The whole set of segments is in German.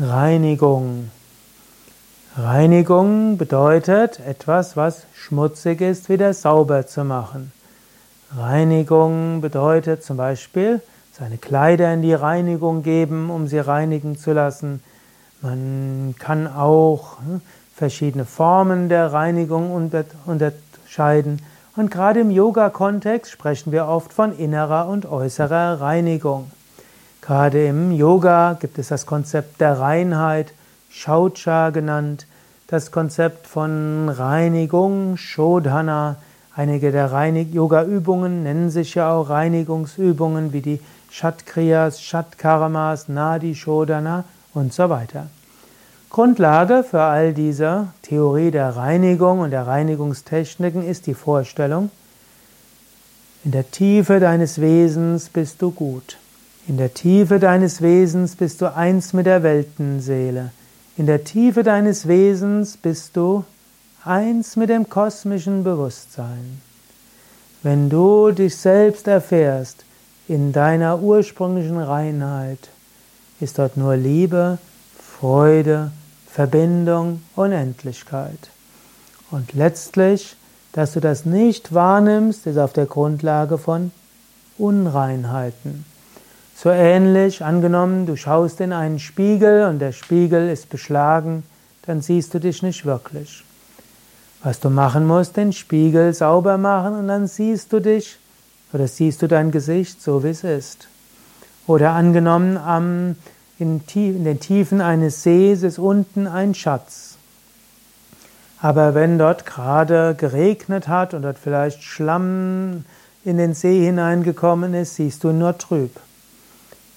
Reinigung. Reinigung bedeutet etwas, was schmutzig ist, wieder sauber zu machen. Reinigung bedeutet zum Beispiel seine Kleider in die Reinigung geben, um sie reinigen zu lassen. Man kann auch hm, verschiedene Formen der Reinigung unterscheiden. Und gerade im Yoga-Kontext sprechen wir oft von innerer und äußerer Reinigung. Gerade im Yoga gibt es das Konzept der Reinheit, Shaucha genannt, das Konzept von Reinigung, Shodhana. Einige der Yoga-Übungen nennen sich ja auch Reinigungsübungen wie die Shatkriyas, Shatkarmas, Nadi Shodhana und so weiter. Grundlage für all diese Theorie der Reinigung und der Reinigungstechniken ist die Vorstellung, in der Tiefe deines Wesens bist du gut. In der Tiefe deines Wesens bist du eins mit der Weltenseele. In der Tiefe deines Wesens bist du eins mit dem kosmischen Bewusstsein. Wenn du dich selbst erfährst in deiner ursprünglichen Reinheit, ist dort nur Liebe, Freude, Verbindung, Unendlichkeit. Und letztlich, dass du das nicht wahrnimmst, ist auf der Grundlage von Unreinheiten. So ähnlich, angenommen, du schaust in einen Spiegel und der Spiegel ist beschlagen, dann siehst du dich nicht wirklich. Was du machen musst, den Spiegel sauber machen und dann siehst du dich oder siehst du dein Gesicht so, wie es ist. Oder angenommen, am, in, in den Tiefen eines Sees ist unten ein Schatz. Aber wenn dort gerade geregnet hat und dort vielleicht Schlamm in den See hineingekommen ist, siehst du nur trüb.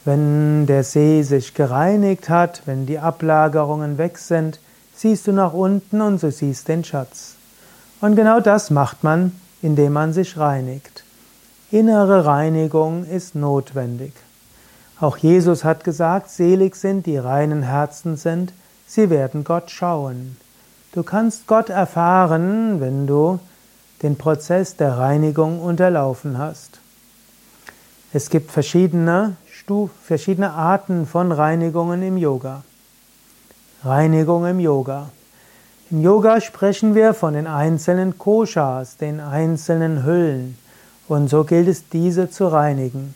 Wenn der See sich gereinigt hat, wenn die Ablagerungen weg sind, siehst du nach unten und du siehst den Schatz. Und genau das macht man, indem man sich reinigt. Innere Reinigung ist notwendig. Auch Jesus hat gesagt, selig sind, die reinen Herzen sind, sie werden Gott schauen. Du kannst Gott erfahren, wenn du den Prozess der Reinigung unterlaufen hast. Es gibt verschiedene verschiedene Arten von Reinigungen im Yoga. Reinigung im Yoga. Im Yoga sprechen wir von den einzelnen Koshas, den einzelnen Hüllen. Und so gilt es, diese zu reinigen.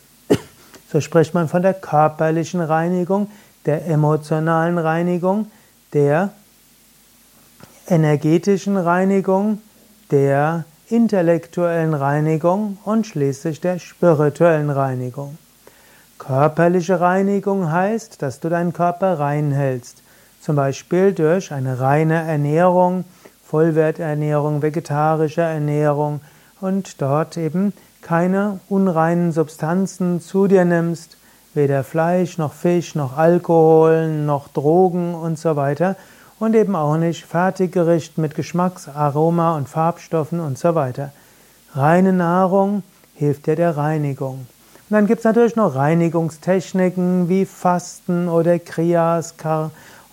So spricht man von der körperlichen Reinigung, der emotionalen Reinigung, der energetischen Reinigung, der intellektuellen Reinigung und schließlich der spirituellen Reinigung. Körperliche Reinigung heißt, dass du deinen Körper rein hältst. Zum Beispiel durch eine reine Ernährung, Vollwerternährung, vegetarische Ernährung und dort eben keine unreinen Substanzen zu dir nimmst, weder Fleisch noch Fisch noch Alkohol noch Drogen und so weiter und eben auch nicht Fertiggericht mit Geschmacks-, Aroma und Farbstoffen und so weiter. Reine Nahrung hilft dir der Reinigung. Und dann gibt es natürlich noch Reinigungstechniken wie Fasten oder Kriyas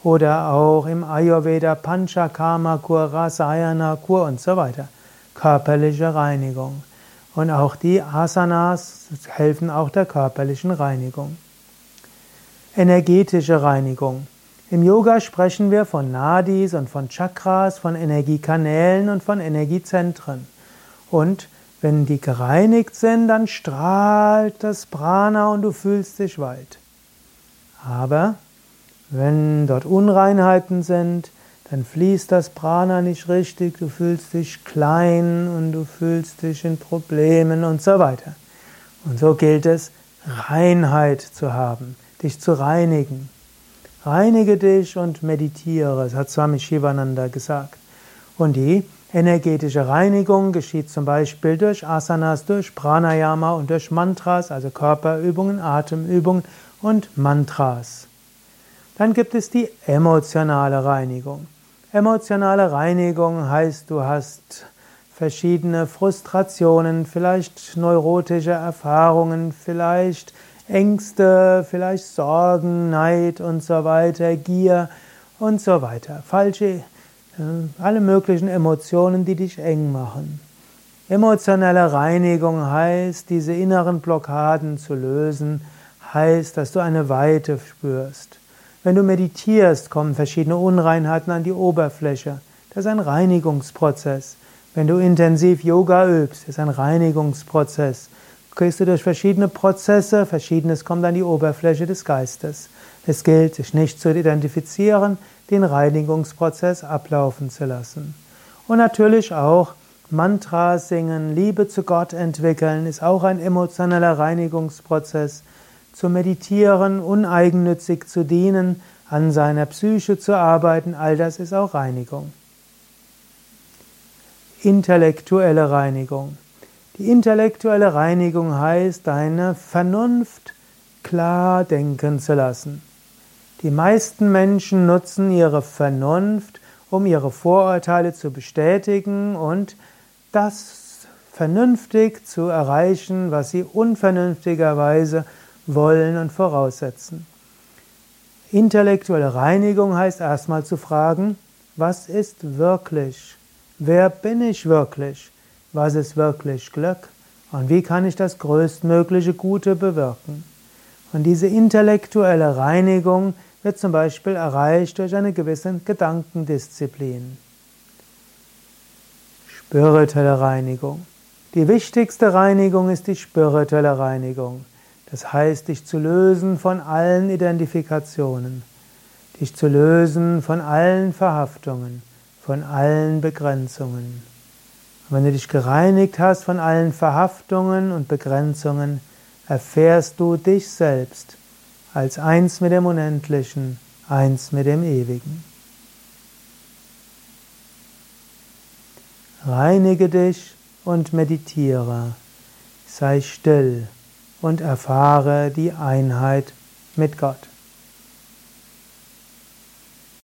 oder auch im Ayurveda Panchakarma Kur, Rasayana Kur und so weiter. Körperliche Reinigung. Und auch die Asanas helfen auch der körperlichen Reinigung. Energetische Reinigung. Im Yoga sprechen wir von Nadis und von Chakras, von Energiekanälen und von Energiezentren. Und wenn die gereinigt sind, dann strahlt das Prana und du fühlst dich weit. Aber wenn dort Unreinheiten sind, dann fließt das Prana nicht richtig, du fühlst dich klein und du fühlst dich in Problemen und so weiter. Und so gilt es, Reinheit zu haben, dich zu reinigen. Reinige dich und meditiere, das hat Swami Shivananda gesagt. Und die Energetische Reinigung geschieht zum Beispiel durch Asanas, durch Pranayama und durch Mantras, also Körperübungen, Atemübungen und Mantras. Dann gibt es die emotionale Reinigung. Emotionale Reinigung heißt, du hast verschiedene Frustrationen, vielleicht neurotische Erfahrungen, vielleicht Ängste, vielleicht Sorgen, Neid und so weiter, Gier und so weiter. Falsche alle möglichen Emotionen, die dich eng machen. Emotionelle Reinigung heißt, diese inneren Blockaden zu lösen, heißt, dass du eine Weite spürst. Wenn du meditierst, kommen verschiedene Unreinheiten an die Oberfläche. Das ist ein Reinigungsprozess. Wenn du intensiv Yoga übst, ist ein Reinigungsprozess. Gehst du durch verschiedene Prozesse, verschiedenes kommt an die Oberfläche des Geistes. Es gilt, sich nicht zu identifizieren, den Reinigungsprozess ablaufen zu lassen. Und natürlich auch Mantra singen, Liebe zu Gott entwickeln, ist auch ein emotionaler Reinigungsprozess. Zu meditieren, uneigennützig zu dienen, an seiner Psyche zu arbeiten, all das ist auch Reinigung intellektuelle Reinigung. Die intellektuelle Reinigung heißt, deine Vernunft klar denken zu lassen. Die meisten Menschen nutzen ihre Vernunft, um ihre Vorurteile zu bestätigen und das vernünftig zu erreichen, was sie unvernünftigerweise wollen und voraussetzen. Intellektuelle Reinigung heißt erstmal zu fragen, was ist wirklich? Wer bin ich wirklich? Was ist wirklich Glück? Und wie kann ich das größtmögliche Gute bewirken? Und diese intellektuelle Reinigung wird zum Beispiel erreicht durch eine gewisse Gedankendisziplin. Spirituelle Reinigung. Die wichtigste Reinigung ist die spirituelle Reinigung. Das heißt, dich zu lösen von allen Identifikationen, dich zu lösen von allen Verhaftungen von allen Begrenzungen. Und wenn du dich gereinigt hast von allen Verhaftungen und Begrenzungen, erfährst du dich selbst als eins mit dem Unendlichen, eins mit dem Ewigen. Reinige dich und meditiere, sei still und erfahre die Einheit mit Gott.